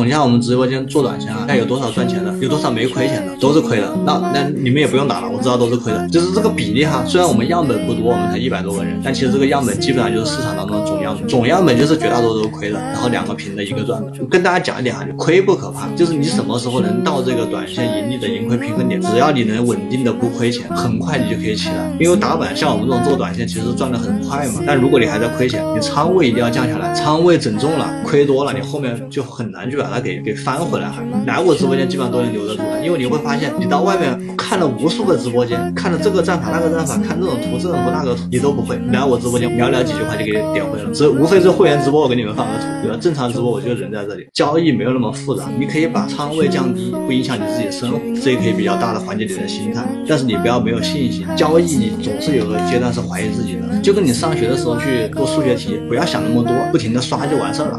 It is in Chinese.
统计下我们直播间做短线啊，看有多少赚钱的，有多少没亏钱的，都是亏的。那那你们也不用打了，我知道都是亏的。就是这个比例哈，虽然我们样本不多，我们才一百多个人，但其实这个样本基本上就是市场当中的总样本，总样本就是绝大多数都亏的，然后两个平的，一个赚的。跟大家讲一点哈，亏不可怕，就是你什么时候能到这个短线盈利的盈亏平衡点，只要你能稳定的不亏钱，很快你就可以起来。因为打板像我们这种做短线，其实赚的很快嘛。但如果你还在亏钱，你仓位一定要降下来，仓位整重了，亏多了，你后面就很难去把它给给翻回来。来我直播间基本上都能留得住的，因为你会发现，你到外面看了无数个直播间，看了这个战法那个战法，看这种图这种图那个图，你都不会。来我直播间聊聊几句话就给你点会了，只无非是会员直播我给你们放个图，对吧？正常直播我就人在这里，交易没有那么复杂，你可以把仓位降低，不影响你自己的生活，这也可以比较大的缓解你的心态。但是你不要没有信心，交易你总是有个阶段是怀疑自己的，就跟你上学的时候去做数学题，不要想那么多，不停的刷就完事儿了。